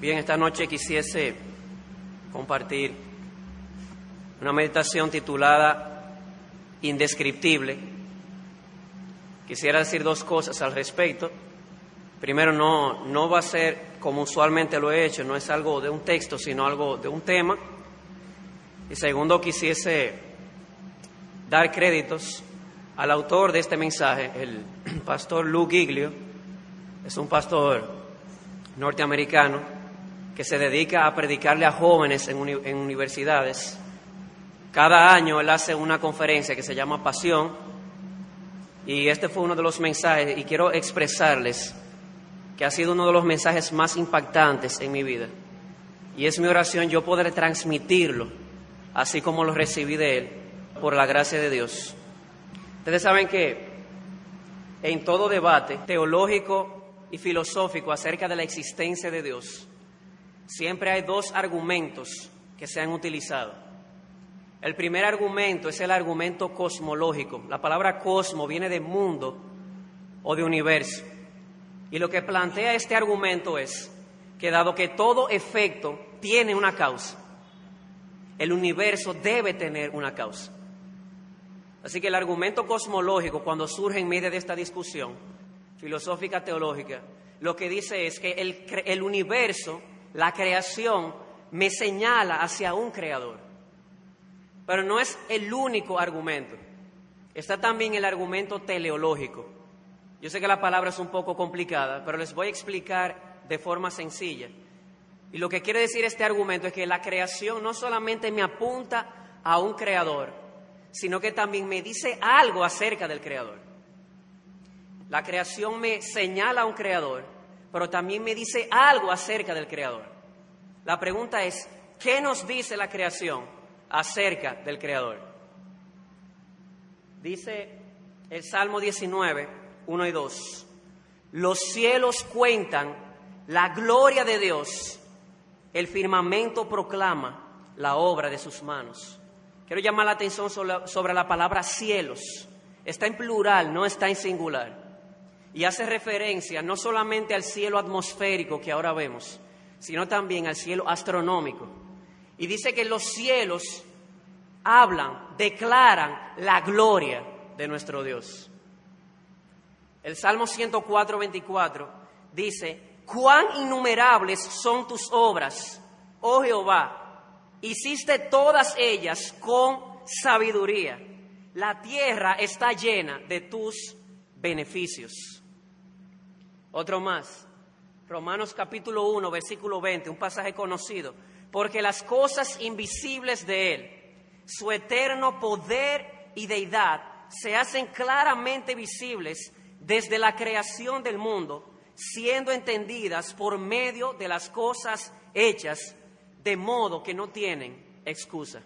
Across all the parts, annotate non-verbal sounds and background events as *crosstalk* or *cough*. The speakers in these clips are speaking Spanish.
Bien, esta noche quisiese compartir una meditación titulada Indescriptible. Quisiera decir dos cosas al respecto. Primero, no, no va a ser como usualmente lo he hecho, no es algo de un texto, sino algo de un tema. Y segundo, quisiese dar créditos al autor de este mensaje, el *clears throat* pastor Lou Giglio. Es un pastor norteamericano que se dedica a predicarle a jóvenes en, universidades. Cada año él hace una conferencia que se llama Pasión y este fue uno de los mensajes y quiero expresarles que ha sido uno de los mensajes más impactantes en mi vida. Y es mi oración yo poder transmitirlo, así como lo recibí de él, por la gracia de Dios. Ustedes saben que en todo debate teológico y filosófico acerca de la existencia de Dios, siempre hay dos argumentos que se han utilizado. El primer argumento es el argumento cosmológico. La palabra cosmo viene de mundo o de universo. Y lo que plantea este argumento es que dado que todo efecto tiene una causa, el universo debe tener una causa. Así que el argumento cosmológico, cuando surge en medio de esta discusión filosófica teológica, lo que dice es que el, el universo la creación me señala hacia un creador. Pero no es el único argumento. Está también el argumento teleológico. Yo sé que la palabra es un poco complicada, pero les voy a explicar de forma sencilla. Y lo que quiere decir este argumento es que la creación no solamente me apunta a un creador, sino que también me dice algo acerca del creador. La creación me señala a un creador, pero también me dice algo acerca del Creador. La pregunta es, ¿qué nos dice la creación acerca del Creador? Dice el Salmo 19, 1 y 2, los cielos cuentan la gloria de Dios, el firmamento proclama la obra de sus manos. Quiero llamar la atención sobre, sobre la palabra cielos. Está en plural, no está en singular y hace referencia no solamente al cielo atmosférico que ahora vemos, sino también al cielo astronómico. Y dice que los cielos hablan, declaran la gloria de nuestro Dios. El Salmo 104, 24 dice, cuán innumerables son tus obras, oh Jehová, hiciste todas ellas con sabiduría. La tierra está llena de tus beneficios. Otro más. Romanos capítulo 1, versículo 20, un pasaje conocido. Porque las cosas invisibles de Él, su eterno poder y deidad, se hacen claramente visibles desde la creación del mundo, siendo entendidas por medio de las cosas hechas, de modo que no tienen excusa.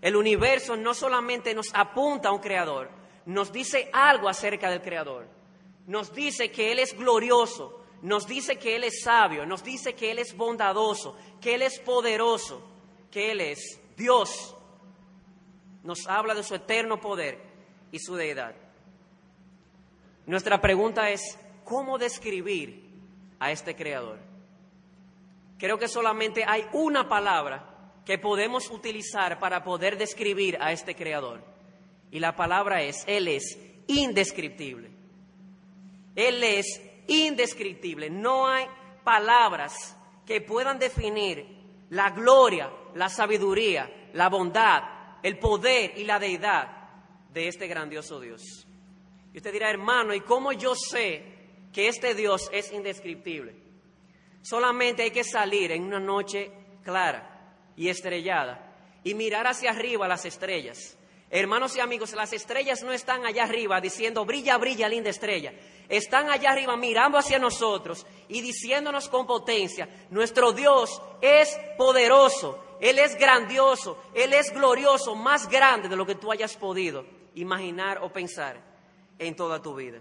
El universo no solamente nos apunta a un creador, nos dice algo acerca del creador nos dice que Él es glorioso, nos dice que Él es sabio, nos dice que Él es bondadoso, que Él es poderoso, que Él es Dios. Nos habla de su eterno poder y su deidad. Nuestra pregunta es, ¿cómo describir a este Creador? Creo que solamente hay una palabra que podemos utilizar para poder describir a este Creador. Y la palabra es, Él es indescriptible. Él es indescriptible. No hay palabras que puedan definir la gloria, la sabiduría, la bondad, el poder y la deidad de este grandioso Dios. Y usted dirá, hermano, ¿y cómo yo sé que este Dios es indescriptible? Solamente hay que salir en una noche clara y estrellada y mirar hacia arriba las estrellas. Hermanos y amigos, las estrellas no están allá arriba diciendo, brilla, brilla, linda estrella están allá arriba mirando hacia nosotros y diciéndonos con potencia, nuestro Dios es poderoso, Él es grandioso, Él es glorioso, más grande de lo que tú hayas podido imaginar o pensar en toda tu vida.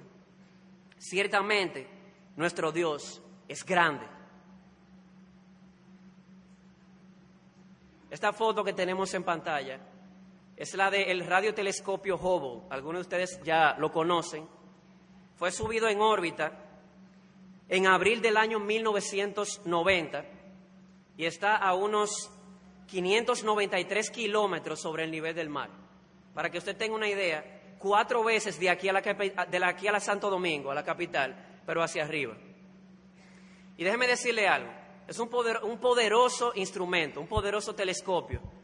Ciertamente, nuestro Dios es grande. Esta foto que tenemos en pantalla es la del radiotelescopio Hubble. Algunos de ustedes ya lo conocen fue subido en órbita en abril del año 1990 y está a unos 593 kilómetros sobre el nivel del mar. Para que usted tenga una idea, cuatro veces de aquí a la, de aquí a la Santo Domingo, a la capital, pero hacia arriba. Y déjeme decirle algo, es un poderoso instrumento, un poderoso telescopio,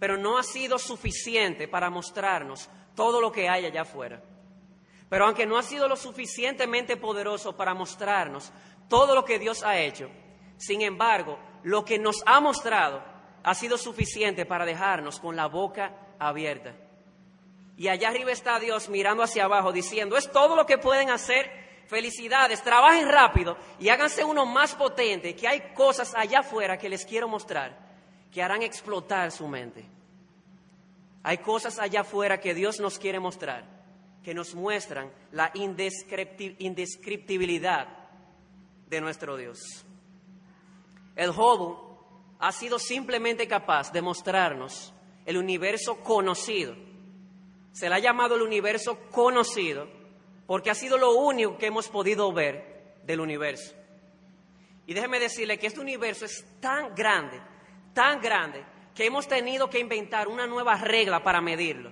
pero no ha sido suficiente para mostrarnos todo lo que hay allá afuera. Pero aunque no ha sido lo suficientemente poderoso para mostrarnos todo lo que Dios ha hecho, sin embargo, lo que nos ha mostrado ha sido suficiente para dejarnos con la boca abierta. Y allá arriba está Dios mirando hacia abajo diciendo, es todo lo que pueden hacer. Felicidades, trabajen rápido y háganse uno más potente, que hay cosas allá afuera que les quiero mostrar, que harán explotar su mente. Hay cosas allá afuera que Dios nos quiere mostrar, que nos muestran la indescriptibilidad de nuestro Dios. El Jobo ha sido simplemente capaz de mostrarnos el universo conocido. Se le ha llamado el universo conocido porque ha sido lo único que hemos podido ver del universo. Y déjeme decirle que este universo es tan grande, tan grande, que hemos tenido que inventar una nueva regla para medirlo.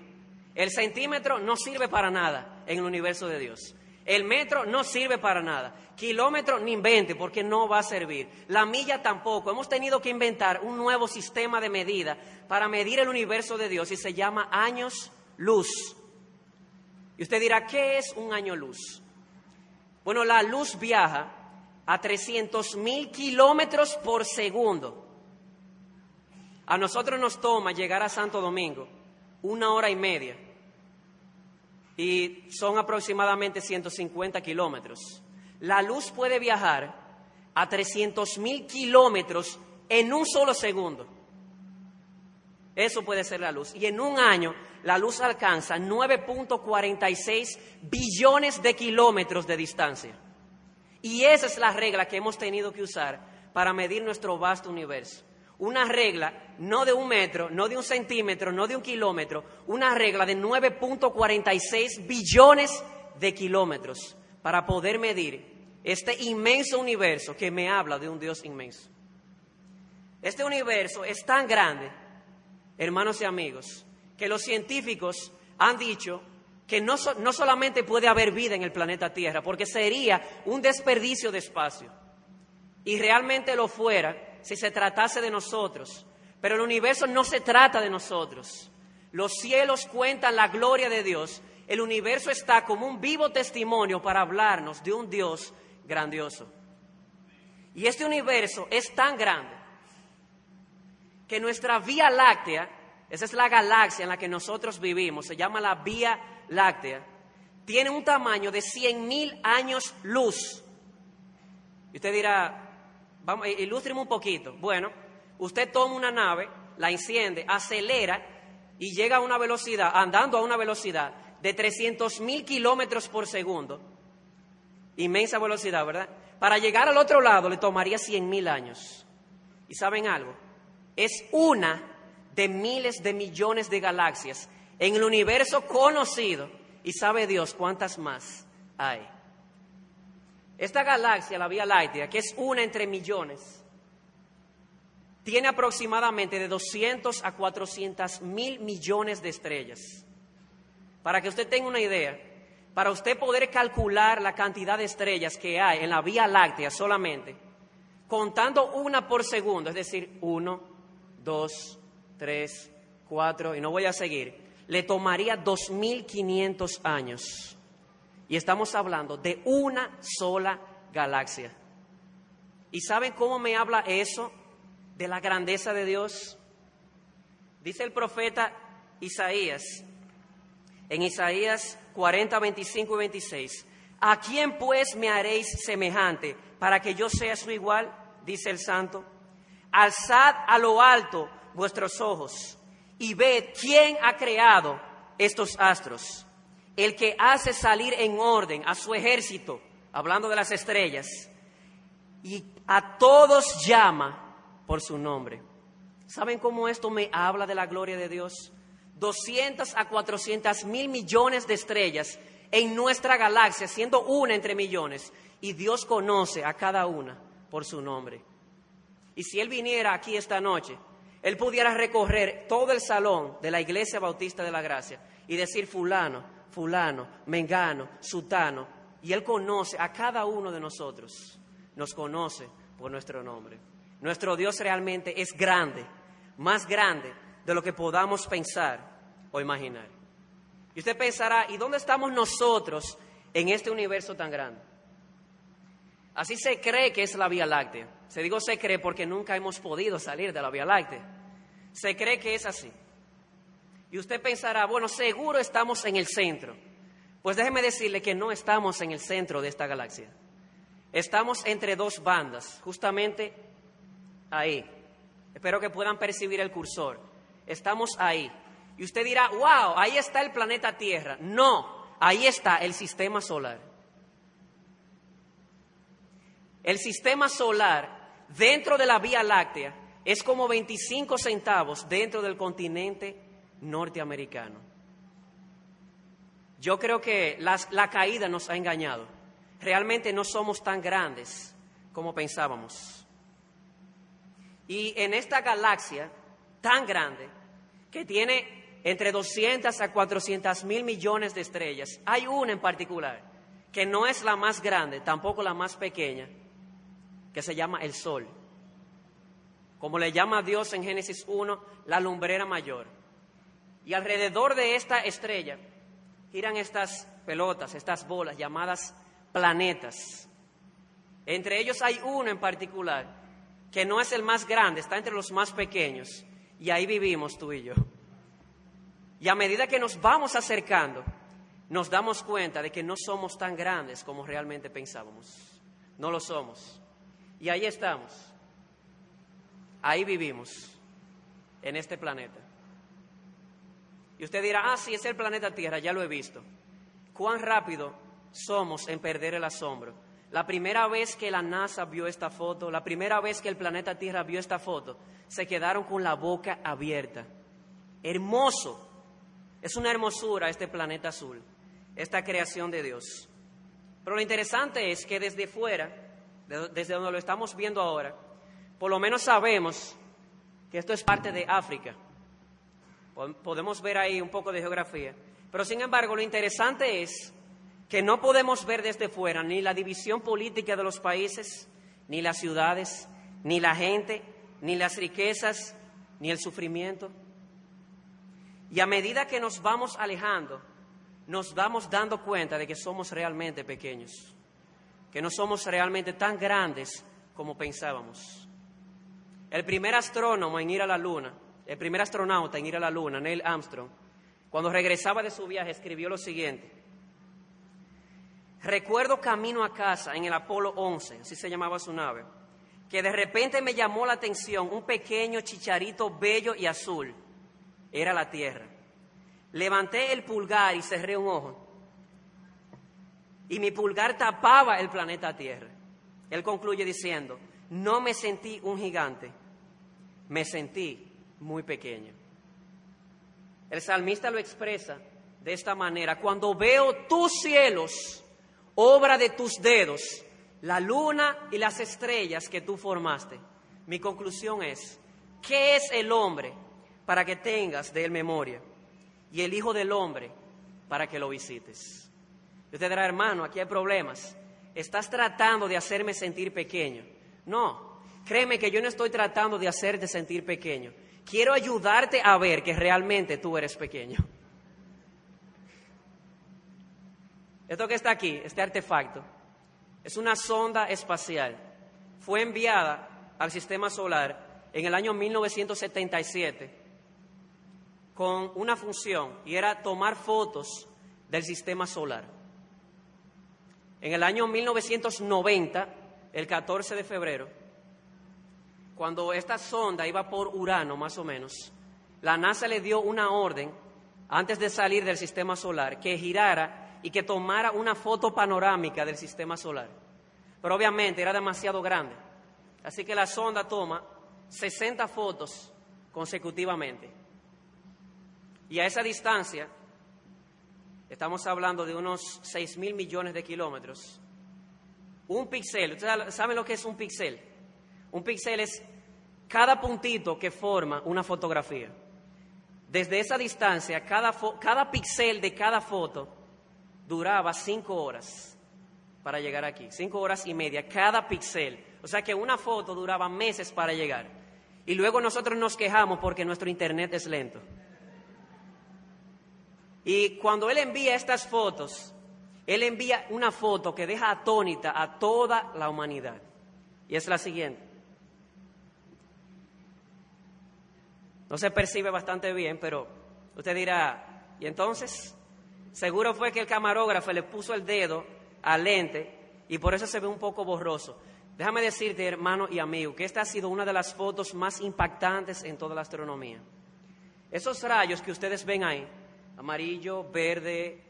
El centímetro no sirve para nada en el universo de Dios. El metro no sirve para nada. Kilómetro ni invente porque no va a servir. La milla tampoco. Hemos tenido que inventar un nuevo sistema de medida para medir el universo de Dios y se llama años luz. Y usted dirá, ¿qué es un año luz? Bueno, la luz viaja a 300 mil kilómetros por segundo. A nosotros nos toma llegar a Santo Domingo una hora y media y son aproximadamente 150 kilómetros. La luz puede viajar a 300 mil kilómetros en un solo segundo. Eso puede ser la luz. Y en un año la luz alcanza 9.46 billones de kilómetros de distancia. Y esa es la regla que hemos tenido que usar para medir nuestro vasto universo una regla no de un metro, no de un centímetro, no de un kilómetro, una regla de 9.46 billones de kilómetros para poder medir este inmenso universo que me habla de un Dios inmenso. Este universo es tan grande, hermanos y amigos, que los científicos han dicho que no, no solamente puede haber vida en el planeta Tierra, porque sería un desperdicio de espacio, y realmente lo fuera, si se tratase de nosotros. Pero el universo no se trata de nosotros. Los cielos cuentan la gloria de Dios. El universo está como un vivo testimonio para hablarnos de un Dios grandioso. Y este universo es tan grande que nuestra Vía Láctea, esa es la galaxia en la que nosotros vivimos, se llama la Vía Láctea, tiene un tamaño de 100 mil años luz. Y usted dirá, Vamos, un poquito. Bueno, usted toma una nave, la enciende, acelera y llega a una velocidad, andando a una velocidad de 300 mil kilómetros por segundo. Inmensa velocidad, ¿verdad? Para llegar al otro lado le tomaría 100 mil años. ¿Y saben algo? Es una de miles de millones de galaxias en el universo conocido. Y sabe Dios cuántas más hay. Esta galaxia, la Vía Láctea, que es una entre millones, tiene aproximadamente de 200 a 400 mil millones de estrellas. Para que usted tenga una idea, para usted poder calcular la cantidad de estrellas que hay en la Vía Láctea solamente, contando una por segundo, es decir, uno, dos, tres, cuatro, y no voy a seguir, le tomaría 2.500 años. Y estamos hablando de una sola galaxia. ¿Y saben cómo me habla eso de la grandeza de Dios? Dice el profeta Isaías, en Isaías 40, 25 y 26, ¿a quién pues me haréis semejante para que yo sea su igual? Dice el santo. Alzad a lo alto vuestros ojos y ved quién ha creado estos astros el que hace salir en orden a su ejército, hablando de las estrellas, y a todos llama por su nombre. ¿Saben cómo esto me habla de la gloria de Dios? 200 a 400 mil millones de estrellas en nuestra galaxia, siendo una entre millones. y Dios conoce a cada una por su nombre. Y si Él viniera aquí esta noche, Él pudiera recorrer todo el salón de la Iglesia Bautista de la Gracia y decir fulano, fulano, mengano, sutano, y Él conoce a cada uno de nosotros, nos conoce por nuestro nombre. Nuestro Dios realmente es grande, más grande de lo que podamos pensar o imaginar. Y usted pensará, ¿y dónde estamos nosotros en este universo tan grande? Así se cree que es la Vía Láctea. Se digo se cree porque nunca hemos podido salir de la Vía Láctea. Se cree que es así. Y usted pensará, bueno, seguro estamos en el centro. Pues déjeme decirle que no estamos en el centro de esta galaxia. Estamos entre dos bandas, justamente ahí. Espero que puedan percibir el cursor. Estamos ahí. Y usted dirá, wow, ahí está el planeta Tierra. No, ahí está el sistema solar. El sistema solar dentro de la Vía Láctea es como 25 centavos dentro del continente norteamericano. Yo creo que la caída nos ha engañado. Realmente no somos tan grandes como pensábamos. Y en esta galaxia tan grande, que tiene entre 200 a 400 mil millones de estrellas, hay una en particular que no es la más grande, tampoco la más pequeña, que se llama el Sol. Como le llama Dios en Génesis 1, la lumbrera mayor. Y alrededor de esta estrella giran estas pelotas, estas bolas llamadas planetas. Entre ellos hay uno en particular que no es el más grande, está entre los más pequeños. Y ahí vivimos tú y yo. Y a medida que nos vamos acercando, nos damos cuenta de que no somos tan grandes como realmente pensábamos. No lo somos. Y ahí estamos. Ahí vivimos, en este planeta. Y usted dirá, ah, sí, es el planeta Tierra, ya lo he visto. ¿Cuán rápido somos en perder el asombro? La primera vez que la NASA vio esta foto, la primera vez que el planeta Tierra vio esta foto, se quedaron con la boca abierta. Hermoso. Es una hermosura este planeta azul, esta creación de Dios. Pero lo interesante es que desde fuera, desde donde lo estamos viendo ahora, por lo menos sabemos que esto es parte de África. Podemos ver ahí un poco de geografía. Pero sin embargo, lo interesante es que no podemos ver desde fuera ni la división política de los países, ni las ciudades, ni la gente, ni las riquezas, ni el sufrimiento. Y a medida que nos vamos alejando, nos vamos dando cuenta de que somos realmente pequeños, que no somos realmente tan grandes como pensábamos. El primer astrónomo en ir a la Luna, el primer astronauta en ir a la Luna, Neil Armstrong, cuando regresaba de su viaje escribió lo siguiente. Recuerdo camino a casa en el Apolo 11, así se llamaba su nave, que de repente me llamó la atención un pequeño chicharito bello y azul. Era la Tierra. Levanté el pulgar y cerré un ojo. Y mi pulgar tapaba el planeta Tierra. Él concluye diciendo, no me sentí un gigante, me sentí muy pequeño. El salmista lo expresa de esta manera, cuando veo tus cielos, obra de tus dedos, la luna y las estrellas que tú formaste, mi conclusión es, ¿qué es el hombre para que tengas de él memoria? Y el Hijo del Hombre para que lo visites. Yo te dirá, hermano, aquí hay problemas. Estás tratando de hacerme sentir pequeño. No, créeme que yo no estoy tratando de hacerte sentir pequeño. Quiero ayudarte a ver que realmente tú eres pequeño. Esto que está aquí, este artefacto, es una sonda espacial. Fue enviada al sistema solar en el año 1977 con una función y era tomar fotos del sistema solar. En el año 1990 el 14 de febrero, cuando esta sonda iba por Urano más o menos, la NASA le dio una orden antes de salir del sistema solar que girara y que tomara una foto panorámica del sistema solar. Pero obviamente era demasiado grande. Así que la sonda toma 60 fotos consecutivamente. Y a esa distancia, estamos hablando de unos 6 mil millones de kilómetros, Un píxel, ¿ustedes saben lo que es un píxel? Un píxel es cada puntito que forma una fotografía. Desde esa distancia, cada, cada píxel de cada foto duraba cinco horas para llegar aquí, cinco horas y media, cada píxel. O sea que una foto duraba meses para llegar. Y luego nosotros nos quejamos porque nuestro internet es lento. Y cuando él envía estas fotos, él envía una foto que deja atónita a toda la humanidad. Y es la siguiente. No se percibe bastante bien, pero usted dirá, ¿y entonces? Seguro fue que el camarógrafo le puso el dedo al lente y por eso se ve un poco borroso. Déjame decirte, hermano y amigo, que esta ha sido una de las fotos más impactantes en toda la astronomía. Esos rayos que ustedes ven ahí amarillo, verde,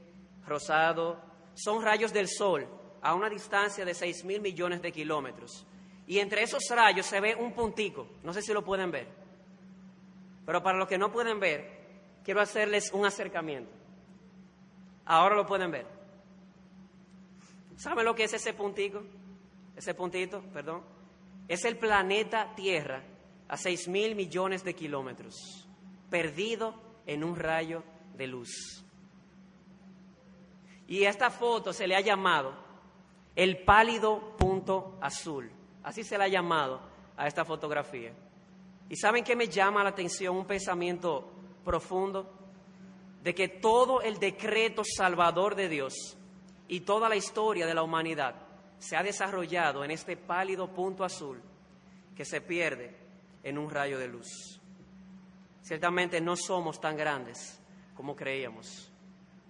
rosado, son rayos del Sol a una distancia de 6 mil millones de kilómetros. Y entre esos rayos se ve un puntico, no sé si lo pueden ver, pero para los que no pueden ver, quiero hacerles un acercamiento. Ahora lo pueden ver. ¿Saben lo que es ese puntico? Ese puntito, perdón. Es el planeta Tierra a 6 mil millones de kilómetros, perdido en un rayo de luz. Y a esta foto se le ha llamado el pálido punto azul. Así se le ha llamado a esta fotografía. ¿Y saben qué me llama la atención? Un pensamiento profundo de que todo el decreto salvador de Dios y toda la historia de la humanidad se ha desarrollado en este pálido punto azul que se pierde en un rayo de luz. Ciertamente no somos tan grandes como creíamos.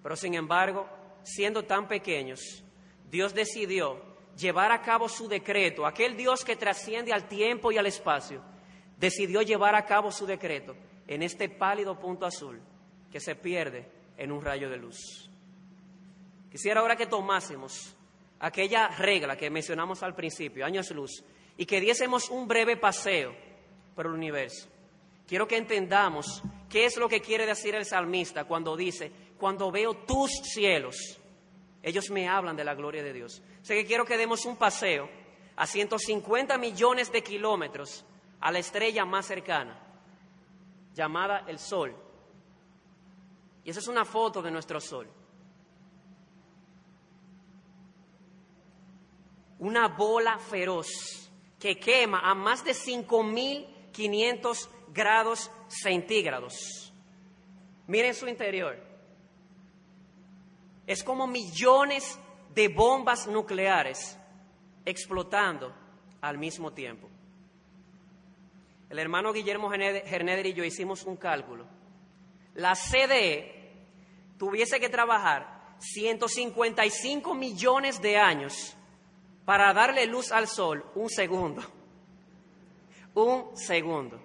Pero sin embargo, siendo tan pequeños, Dios decidió llevar a cabo su decreto. Aquel Dios que trasciende al tiempo y al espacio, decidió llevar a cabo su decreto en este pálido punto azul que se pierde en un rayo de luz. Quisiera ahora que tomásemos aquella regla que mencionamos al principio, años luz, y que diésemos un breve paseo por el universo. Quiero que entendamos qué es lo que quiere decir el salmista cuando dice, cuando veo tus cielos, ellos me hablan de la gloria de Dios. Sea que quiero que demos un paseo a 150 millones de kilómetros a la estrella más cercana, llamada el Sol. Y esa es una foto de nuestro Sol. Una bola feroz que quema a más de 5.500 grados centígrados. Miren su interior. Es como millones de bombas nucleares explotando al mismo tiempo. El hermano Guillermo Gerneder y yo hicimos un cálculo. La CDE tuviese que trabajar 155 millones de años para darle luz al sol un segundo. *laughs* Un segundo.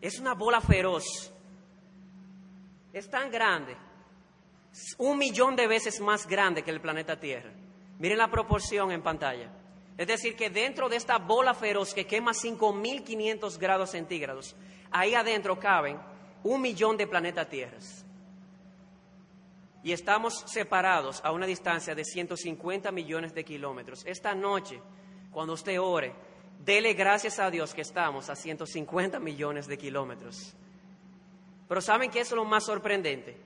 Es una bola feroz. Es tan grande. Un millón de veces más grande que el planeta Tierra. Miren la proporción en pantalla. Es decir, que dentro de esta bola feroz que quema 5.500 grados centígrados, ahí adentro caben un millón de planetas Tierras. Y estamos separados a una distancia de 150 millones de kilómetros. Esta noche, cuando usted ore, Dele gracias a Dios que estamos a 150 millones de kilómetros. Pero ¿saben qué es lo más sorprendente?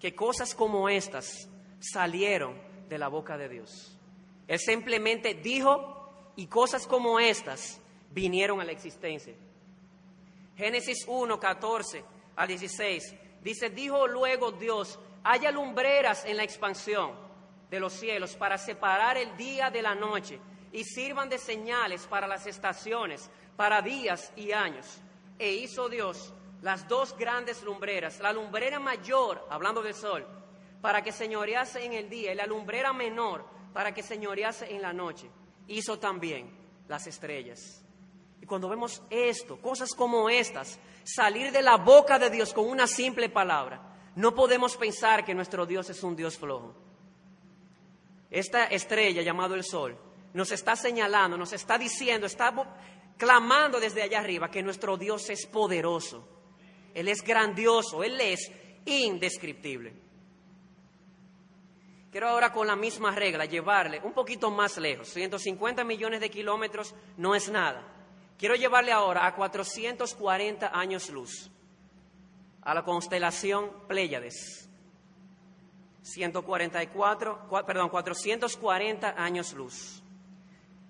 Que cosas como estas salieron de la boca de Dios. Él simplemente dijo y cosas como estas vinieron a la existencia. Génesis 1, 14 al 16 dice, dijo luego Dios, haya lumbreras en la expansión de los cielos para separar el día de la noche y sirvan de señales para las estaciones, para días y años. E hizo Dios las dos grandes lumbreras, la lumbrera mayor, hablando del sol, para que señorease en el día, y la lumbrera menor, para que señorease en la noche. Hizo también las estrellas. Y cuando vemos esto, cosas como estas, salir de la boca de Dios con una simple palabra, no podemos pensar que nuestro Dios es un Dios flojo. Esta estrella llamado el sol nos está señalando, nos está diciendo, está clamando desde allá arriba que nuestro Dios es poderoso, Él es grandioso, Él es indescriptible. Quiero ahora con la misma regla llevarle un poquito más lejos. 150 millones de kilómetros no es nada. Quiero llevarle ahora a 440 años luz, a la constelación Pléyades. 144, perdón, 440 años luz.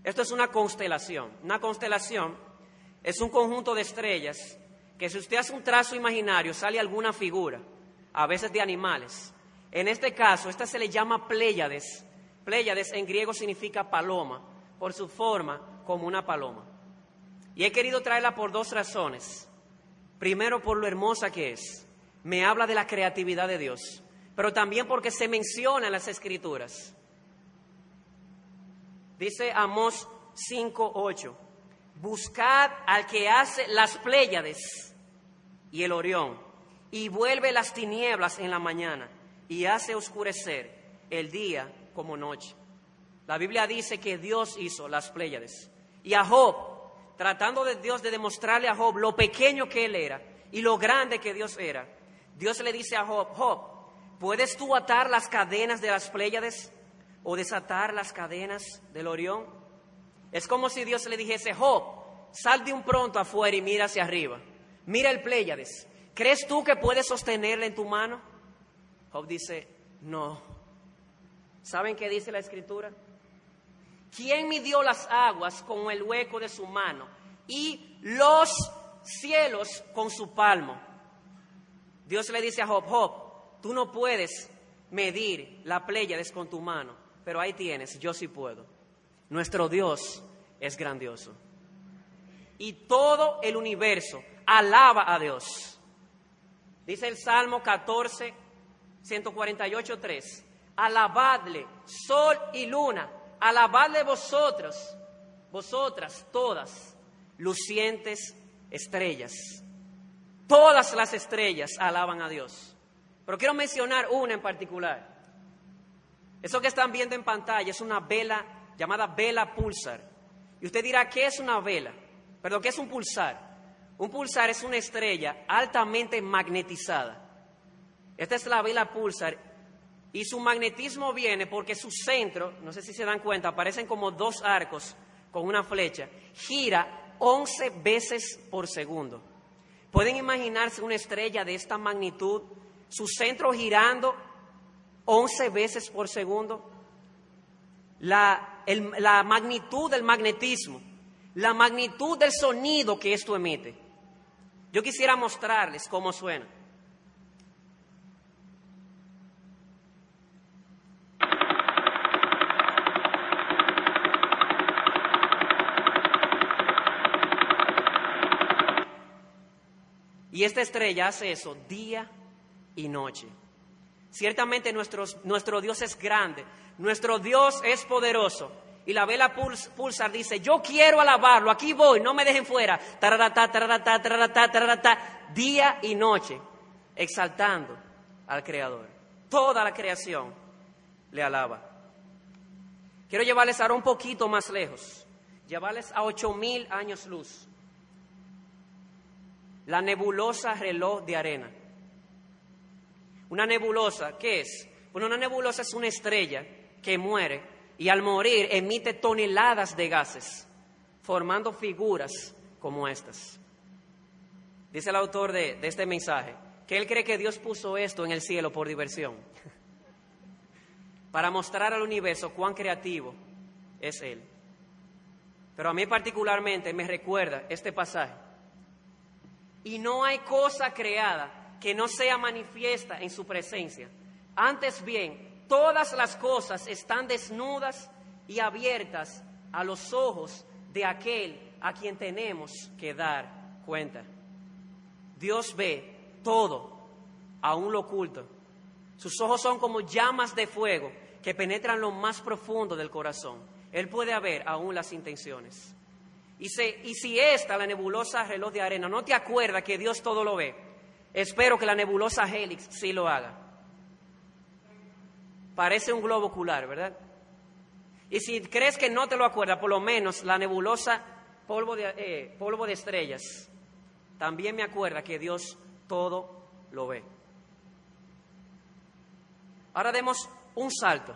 Esto es una constelación. Una constelación es un conjunto de estrellas que si usted hace un trazo imaginario sale alguna figura, a veces de animales. En este caso, esta se le llama Pléyades. Pléyades en griego significa paloma, por su forma como una paloma. Y he querido traerla por dos razones. Primero, por lo hermosa que es. Me habla de la creatividad de Dios, pero también porque se menciona en las Escrituras. Dice Amós 5:8, buscad al que hace las Pléyades y el Orión, y vuelve las tinieblas en la mañana, y hace oscurecer el día como noche. La Biblia dice que Dios hizo las Pléyades. Y a Job, tratando de Dios de demostrarle a Job lo pequeño que él era y lo grande que Dios era, Dios le dice a Job, Job, ¿puedes tú atar las cadenas de las Pléyades? o desatar las cadenas del Orión. Es como si Dios le dijese, Job, sal de un pronto afuera y mira hacia arriba. Mira el Pléyades. ¿Crees tú que puedes sostenerle en tu mano? Job dice, no. ¿Saben qué dice la escritura? ¿Quién midió las aguas con el hueco de su mano y los cielos con su palmo? Dios le dice a Job, Job, tú no puedes medir la Pléyades con tu mano, pero ahí tienes, yo sí puedo. Nuestro Dios es grandioso. Y todo el universo alaba a Dios. Dice el Salmo 14, 148, 3. Alabadle, sol y luna, alabadle vosotros, vosotras todas, lucientes estrellas. Todas las estrellas alaban a Dios. Pero quiero mencionar una en particular. Eso que están viendo en pantalla es una vela llamada vela pulsar. Y usted dirá, ¿qué es una vela? Perdón, ¿qué es un pulsar? Un pulsar es una estrella altamente magnetizada. Esta es la vela pulsar y su magnetismo viene porque su centro, no sé si se dan cuenta, aparecen como dos arcos con una flecha, gira 11 veces por segundo. ¿Pueden imaginarse una estrella de esta magnitud, su centro girando 11 veces por segundo. La, la magnitud del magnetismo, la magnitud del sonido que esto emite. Yo quisiera mostrarles cómo suena. Y esta estrella hace eso día y noche. Ciertamente nuestro Dios es grande, nuestro Dios es poderoso. Y la vela pulsar dice, yo quiero alabarlo, aquí voy, no me dejen fuera. día y noche, exaltando al Creador. Toda la creación le alaba. Quiero llevarles ahora un poquito más lejos, llevarles a ocho mil años luz. La nebulosa reloj de arena. Una nebulosa, ¿qué es? Una nebulosa es una estrella que muere y al morir emite toneladas de gases, formando figuras como estas. Dice el autor de este mensaje que él cree que Dios puso esto en el cielo por diversión, para mostrar al universo cuán creativo es Él. Pero a mí particularmente me recuerda este pasaje. Y no hay cosa creada que no sea manifiesta en su presencia. Antes bien, todas las cosas están desnudas y abiertas a los ojos de aquel a quien tenemos que dar cuenta. Dios ve todo, aún lo oculto. Sus ojos son como llamas de fuego que penetran lo más profundo del corazón. Él puede ver aún las intenciones. Y, si esta, la nebulosa reloj de arena, no te acuerda que Dios todo lo ve, Espero que la nebulosa Helix sí lo haga. Parece un globo ocular, ¿verdad? Y si crees que no te lo acuerdas, por lo menos la nebulosa polvo de, eh, polvo de estrellas, también me acuerda que Dios todo lo ve. Ahora demos un salto,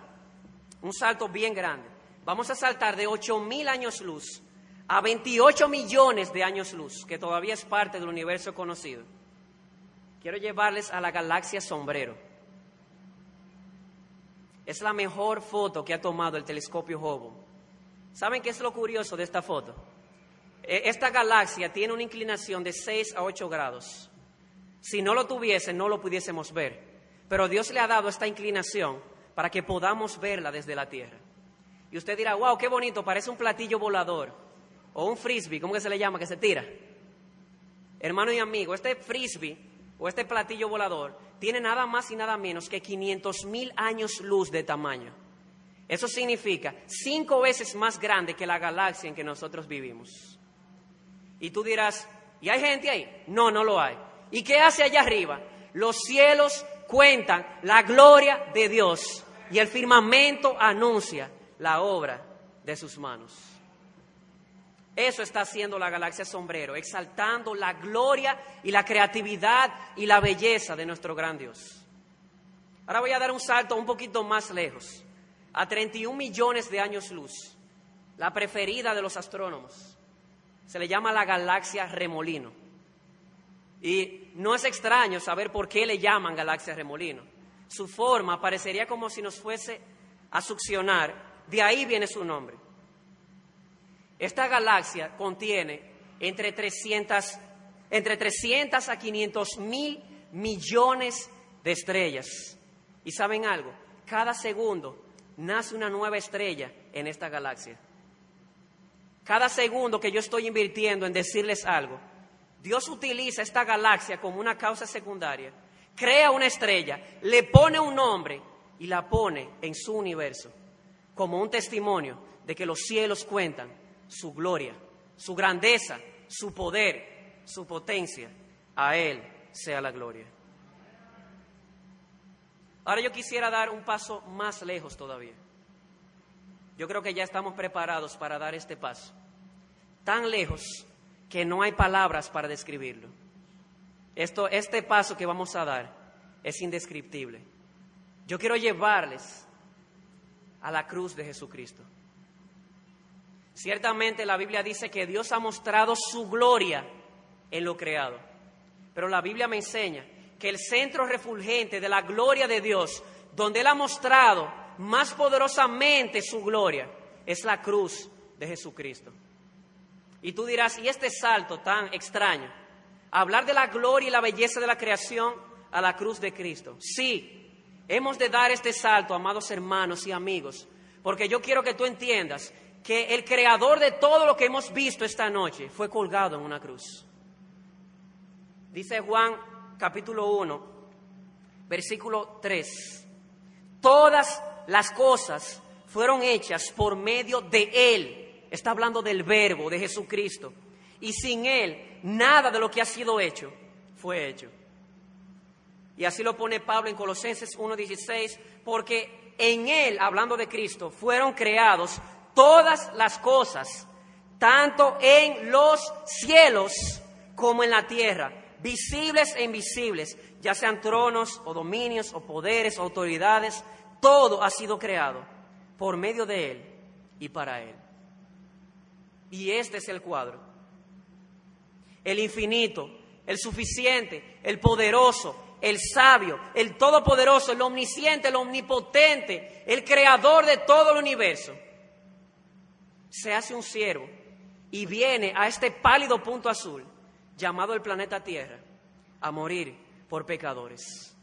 un salto bien grande. Vamos a saltar de 8 mil años luz a 28 millones de años luz, que todavía es parte del universo conocido. Quiero llevarles a la galaxia Sombrero. Es la mejor foto que ha tomado el telescopio Hubble. ¿Saben qué es lo curioso de esta foto? E, esta galaxia tiene una inclinación de 6 a 8 grados. Si no lo tuviese, no lo pudiésemos ver. Pero Dios le ha dado esta inclinación para que podamos verla desde la Tierra. Y usted dirá, wow, qué bonito, parece un platillo volador. O un frisbee, ¿cómo que se le llama? Que se tira. Hermano y amigo, este frisbee o este platillo volador tiene nada más y nada menos que 500 mil años luz de tamaño. Eso significa cinco veces más grande que la galaxia en que nosotros vivimos. Y tú dirás, ¿y hay gente ahí? No, no lo hay. ¿Y qué hace allá arriba? Los cielos cuentan la gloria de Dios y el firmamento anuncia la obra de sus manos. Eso está haciendo la galaxia sombrero, exaltando la gloria y la creatividad y la belleza de nuestro gran Dios. Ahora voy a dar un salto un poquito más lejos, a 31 millones de años luz, la preferida de los astrónomos. Se le llama la galaxia remolino. Y no es extraño saber por qué le llaman galaxia remolino. Su forma parecería como si nos fuese a succionar, de ahí viene su nombre. Esta galaxia contiene entre 300, entre 300 a 500 mil millones de estrellas. ¿Y saben algo? Cada segundo nace una nueva estrella en esta galaxia. Cada segundo que yo estoy invirtiendo en decirles algo, Dios utiliza esta galaxia como una causa secundaria, crea una estrella, le pone un nombre y la pone en su universo como un testimonio de que los cielos cuentan su gloria, su grandeza, su poder, su potencia. A Él sea la gloria. Ahora yo quisiera dar un paso más lejos todavía. Yo creo que ya estamos preparados para dar este paso. Tan lejos que no hay palabras para describirlo. Esto, este paso que vamos a dar es indescriptible. Yo quiero llevarles a la cruz de Jesucristo. Ciertamente la Biblia dice que Dios ha mostrado su gloria en lo creado. Pero la Biblia me enseña que el centro refulgente de la gloria de Dios, donde Él ha mostrado más poderosamente su gloria, es la cruz de Jesucristo. Y tú dirás, ¿y este salto tan extraño? Hablar de la gloria y la belleza de la creación a la cruz de Cristo. Sí, hemos de dar este salto, amados hermanos y amigos, porque yo quiero que tú entiendas que el creador de todo lo que hemos visto esta noche fue colgado en una cruz. Dice Juan capítulo 1, versículo 3. Todas las cosas fueron hechas por medio de Él. Está hablando del verbo, de Jesucristo. Y sin Él, nada de lo que ha sido hecho fue hecho. Y así lo pone Pablo en Colosenses 1.16, porque en Él, hablando de Cristo, fueron creados todas las cosas, tanto en los cielos como en la tierra, visibles e invisibles, ya sean tronos o dominios o poderes o autoridades, todo ha sido creado por medio de Él y para Él. Y este es el cuadro. El infinito, el suficiente, el poderoso, el sabio, el todopoderoso, el omnisciente, el omnipotente, el creador de todo el universo se hace un siervo y viene a este pálido punto azul llamado el planeta Tierra a morir por pecadores.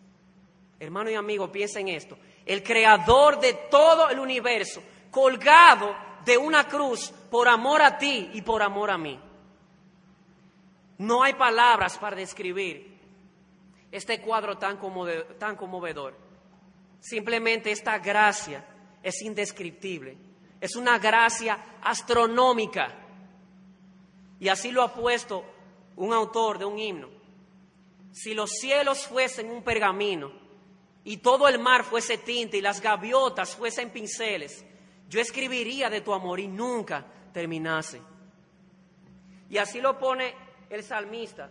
Hermano y amigo, piensa en esto. El creador de todo el universo, colgado de una cruz por amor a ti y por amor a mí. No hay palabras para describir este cuadro tan, conmovedor. Simplemente esta gracia es indescriptible es una gracia astronómica. Y así lo ha puesto un autor de un himno. Si los cielos fuesen un pergamino y todo el mar fuese tinta y las gaviotas fuesen pinceles, yo escribiría de tu amor y nunca terminase. Y así lo pone el salmista.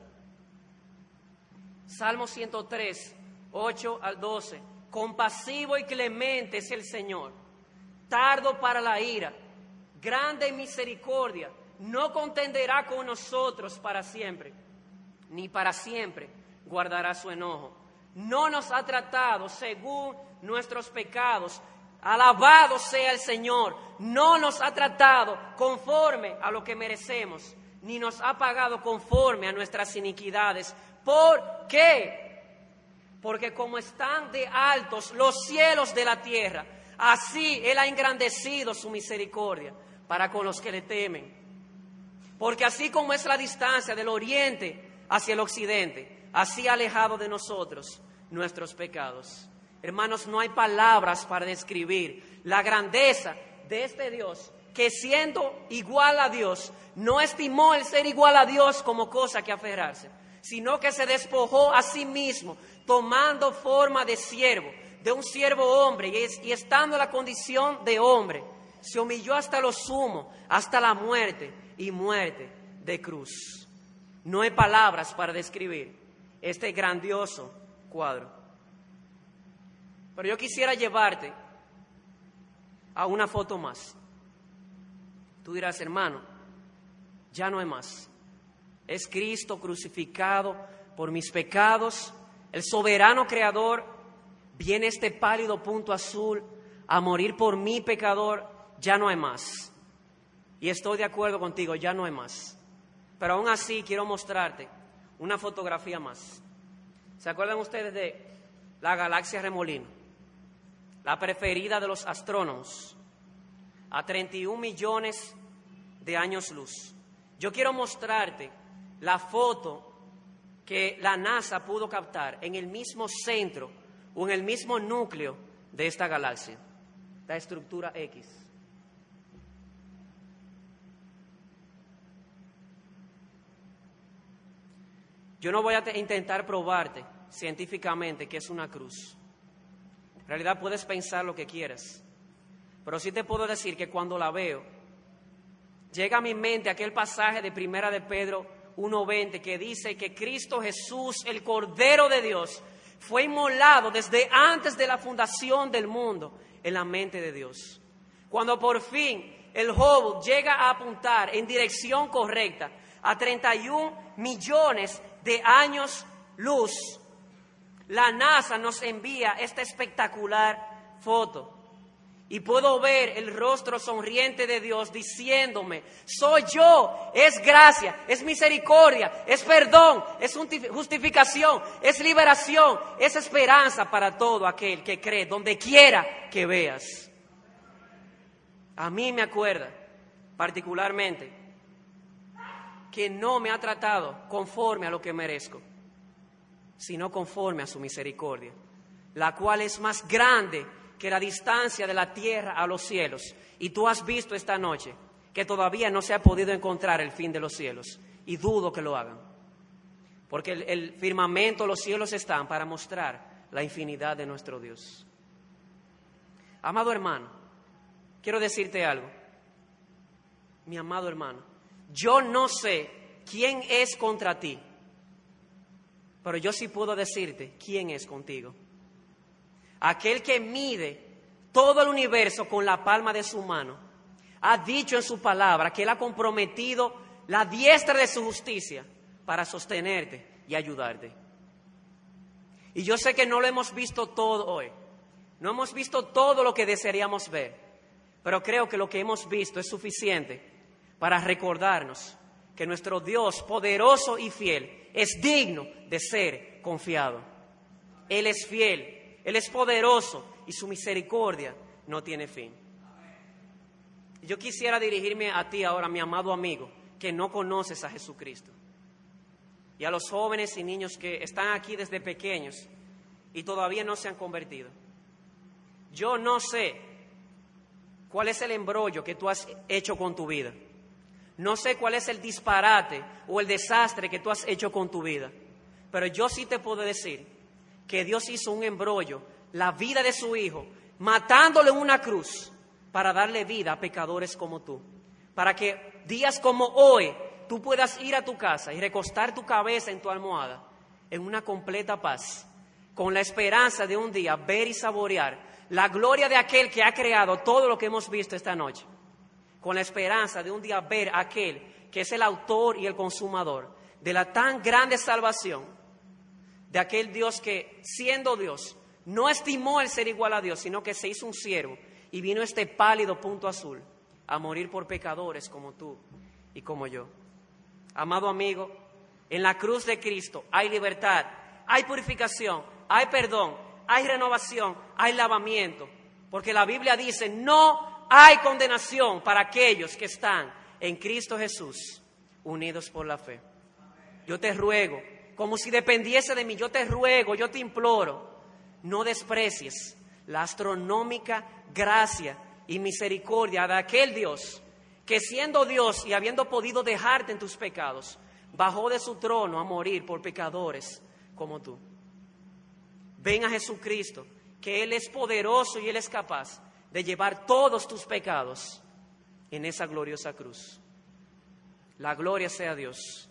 Salmo 103, 8 al 12. compasivo y clemente es el Señor, tardo para la ira, grande misericordia, no contenderá con nosotros para siempre, ni para siempre guardará su enojo. No nos ha tratado según nuestros pecados. Alabado sea el Señor. No nos ha tratado conforme a lo que merecemos, ni nos ha pagado conforme a nuestras iniquidades. ¿Por qué? Porque como están de altos los cielos de la tierra, así Él ha engrandecido su misericordia para con los que le temen. Porque así como es la distancia del oriente hacia el occidente, así ha alejado de nosotros nuestros pecados. Hermanos, no hay palabras para describir la grandeza de este Dios que siendo igual a Dios, no estimó el ser igual a Dios como cosa que aferrarse, sino que se despojó a sí mismo, tomando forma de siervo, de un siervo hombre, y, estando en la condición de hombre, se humilló hasta lo sumo, hasta la muerte y muerte de cruz. No hay palabras para describir este grandioso cuadro. Pero yo quisiera llevarte a una foto más. Tú dirás, hermano, ya no hay más. Es Cristo crucificado por mis pecados, el soberano creador, viene este pálido punto azul a morir por mi pecador, ya no hay más. Y estoy de acuerdo contigo, ya no hay más. Pero aún así quiero mostrarte una fotografía más. ¿Se acuerdan ustedes de la galaxia Remolino? la preferida de los astrónomos, a 31 millones de años luz. Yo quiero mostrarte la foto que la NASA pudo captar en el mismo centro en el mismo núcleo de esta galaxia, la estructura X. Yo no voy a intentar probarte científicamente que es una cruz. En realidad puedes pensar lo que quieras, pero sí te puedo decir que cuando la veo, llega a mi mente aquel pasaje de Primera de Pedro 1.20 que dice que Cristo Jesús, el Cordero de Dios, fue inmolado desde antes de la fundación del mundo en la mente de Dios. Cuando por fin el Hubble llega a apuntar en dirección correcta a 31 millones de años luz, la NASA nos envía esta espectacular foto. Y puedo ver el rostro sonriente de Dios diciéndome, soy yo, es gracia, es misericordia, es perdón, es justificación, es liberación, es esperanza para todo aquel que cree, donde quiera que veas. A mí me acuerda particularmente que no me ha tratado conforme a lo que merezco sino conforme a su misericordia, la cual es más grande que la distancia de la tierra a los cielos. Y tú has visto esta noche que todavía no se ha podido encontrar el fin de los cielos, y dudo que lo hagan, porque el, firmamento, los cielos están para mostrar la infinidad de nuestro Dios. Amado hermano, quiero decirte algo, mi amado hermano, yo no sé quién es contra ti, pero yo sí puedo decirte quién es contigo. Aquel que mide todo el universo con la palma de su mano, ha dicho en su palabra que Él ha comprometido la diestra de su justicia para sostenerte y ayudarte. Y yo sé que no lo hemos visto todo hoy, no hemos visto todo lo que desearíamos ver, pero creo que lo que hemos visto es suficiente para recordarnos que nuestro Dios poderoso y fiel es digno de ser confiado. Él es fiel, Él es poderoso y su misericordia no tiene fin. Yo quisiera dirigirme a ti ahora, mi amado amigo, que no conoces a Jesucristo. Y a los jóvenes y niños que están aquí desde pequeños y todavía no se han convertido. Yo no sé cuál es el embrollo que tú has hecho con tu vida. No sé cuál es el disparate o el desastre que tú has hecho con tu vida, pero yo sí te puedo decir que Dios hizo un embrollo, la vida de su Hijo, matándole en una cruz para darle vida a pecadores como tú, para que días como hoy tú puedas ir a tu casa y recostar tu cabeza en tu almohada en una completa paz, con la esperanza de un día ver y saborear la gloria de aquel que ha creado todo lo que hemos visto esta noche, con la esperanza de un día ver a aquel que es el autor y el consumador de la tan grande salvación, de aquel Dios que, siendo Dios, no estimó el ser igual a Dios, sino que se hizo un siervo y vino este pálido punto azul a morir por pecadores como tú y como yo. Amado amigo, en la cruz de Cristo hay libertad, hay purificación, hay perdón, hay renovación, hay lavamiento. Porque la Biblia dice, no hay condenación para aquellos que están en Cristo Jesús, unidos por la fe. Yo te ruego, como si dependiese de mí, yo te ruego, yo te imploro, no desprecies la astronómica gracia y misericordia de aquel Dios que siendo Dios y habiendo podido dejarte en tus pecados, bajó de su trono a morir por pecadores como tú. Ven a Jesucristo, que Él es poderoso y Él es capaz de llevar todos tus pecados en esa gloriosa cruz. La gloria sea a Dios.